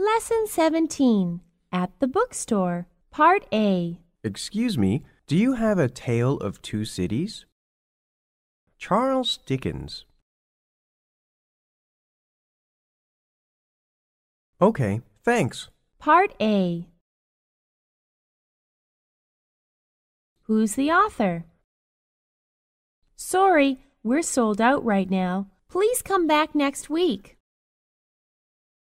Lesson 17 At the Bookstore, Part A. Excuse me, do you have a tale of two cities? Charles Dickens. Okay, thanks. Part A. Who's the author? Sorry, we're sold out right now. Please come back next week.